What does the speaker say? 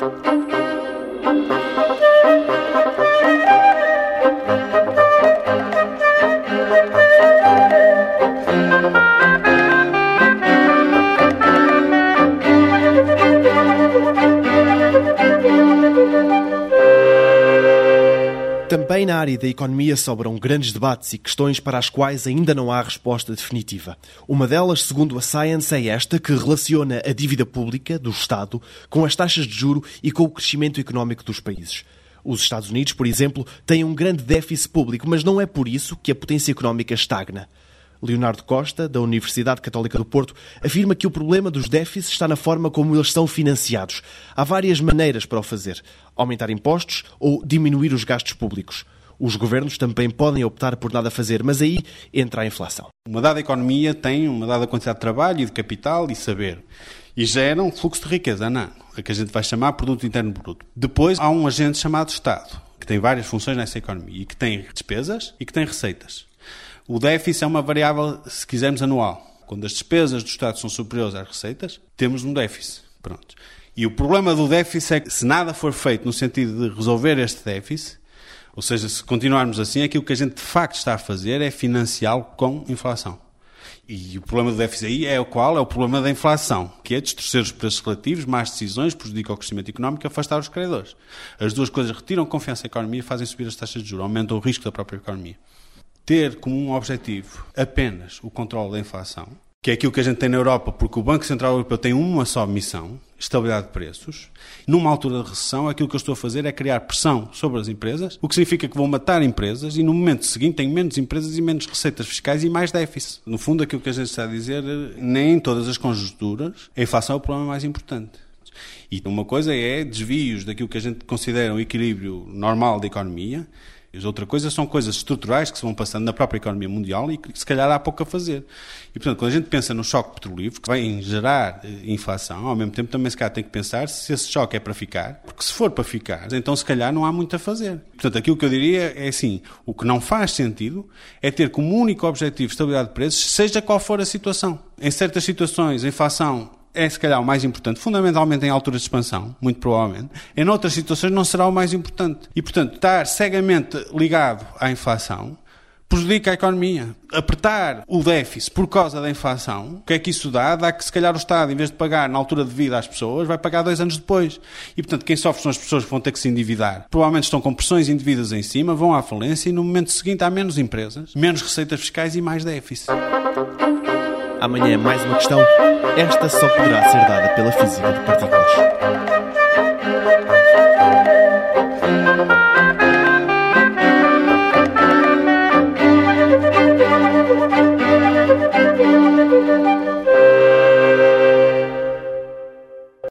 thank you. Também na área da economia sobram grandes debates e questões para as quais ainda não há resposta definitiva. Uma delas, segundo a Science, é esta que relaciona a dívida pública do Estado com as taxas de juro e com o crescimento económico dos países. Os Estados Unidos, por exemplo, têm um grande déficit público, mas não é por isso que a potência económica estagna. Leonardo Costa, da Universidade Católica do Porto, afirma que o problema dos déficits está na forma como eles são financiados. Há várias maneiras para o fazer: aumentar impostos ou diminuir os gastos públicos. Os governos também podem optar por nada fazer, mas aí entra a inflação. Uma dada economia tem uma dada quantidade de trabalho e de capital e saber. E gera um fluxo de riqueza, não? A que a gente vai chamar Produto Interno Bruto. Depois há um agente chamado Estado, que tem várias funções nessa economia e que tem despesas e que tem receitas. O déficit é uma variável, se quisermos, anual. Quando as despesas do Estado são superiores às receitas, temos um déficit. Pronto. E o problema do déficit é que, se nada for feito no sentido de resolver este déficit, ou seja, se continuarmos assim, aquilo que a gente de facto está a fazer é financiá-lo com inflação. E o problema do déficit aí é o qual? É o problema da inflação, que é distorcer os preços relativos, más decisões, prejudica o crescimento económico e afastar os credores. As duas coisas retiram confiança na economia fazem subir as taxas de juros, aumentam o risco da própria economia ter como um objetivo apenas o controle da inflação, que é aquilo que a gente tem na Europa, porque o Banco Central Europeu tem uma só missão, estabilidade de preços. Numa altura de recessão, aquilo que eu estou a fazer é criar pressão sobre as empresas, o que significa que vão matar empresas e no momento seguinte tenho menos empresas e menos receitas fiscais e mais déficit. No fundo, aquilo que a gente está a dizer, nem em todas as conjunturas, a inflação é o problema mais importante. E uma coisa é desvios daquilo que a gente considera um equilíbrio normal da economia, as outra coisa são coisas estruturais que se vão passando na própria economia mundial e que se calhar há pouco a fazer. E, portanto, quando a gente pensa no choque petrolífero, que vai gerar eh, inflação, ao mesmo tempo também se calhar tem que pensar se esse choque é para ficar, porque se for para ficar, então se calhar não há muito a fazer. Portanto, aquilo que eu diria é assim, o que não faz sentido é ter como único objetivo estabilidade de preços, seja qual for a situação. Em certas situações, a inflação é se calhar o mais importante, fundamentalmente em alturas de expansão, muito provavelmente. Em outras situações não será o mais importante. E, portanto, estar cegamente ligado à inflação prejudica a economia. Apertar o déficit por causa da inflação, o que é que isso dá? Dá que se calhar o Estado, em vez de pagar na altura de vida às pessoas, vai pagar dois anos depois. E portanto, quem sofre são as pessoas que vão ter que se endividar. Provavelmente estão com pressões indevidas em cima, vão à falência e no momento seguinte há menos empresas, menos receitas fiscais e mais déficit. Amanhã mais uma questão. Esta só poderá ser dada pela física de partículas.